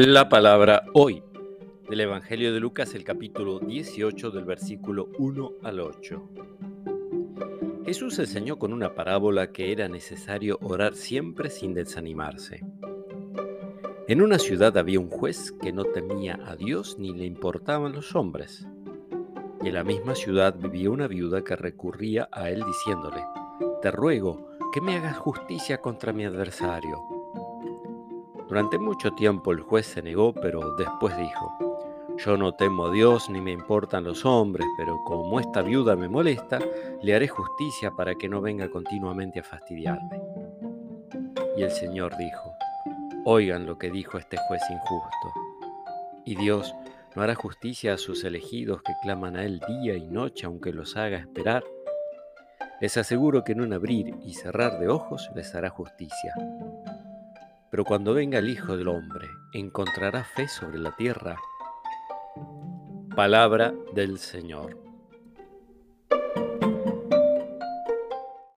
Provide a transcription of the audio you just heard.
La palabra hoy del Evangelio de Lucas, el capítulo 18 del versículo 1 al 8. Jesús enseñó con una parábola que era necesario orar siempre sin desanimarse. En una ciudad había un juez que no temía a Dios ni le importaban los hombres. Y en la misma ciudad vivía una viuda que recurría a él diciéndole, Te ruego que me hagas justicia contra mi adversario. Durante mucho tiempo el juez se negó, pero después dijo, yo no temo a Dios ni me importan los hombres, pero como esta viuda me molesta, le haré justicia para que no venga continuamente a fastidiarme. Y el Señor dijo, oigan lo que dijo este juez injusto. Y Dios no hará justicia a sus elegidos que claman a Él día y noche aunque los haga esperar. Les aseguro que en un abrir y cerrar de ojos les hará justicia. Pero cuando venga el Hijo del Hombre, ¿encontrará fe sobre la tierra? Palabra del Señor.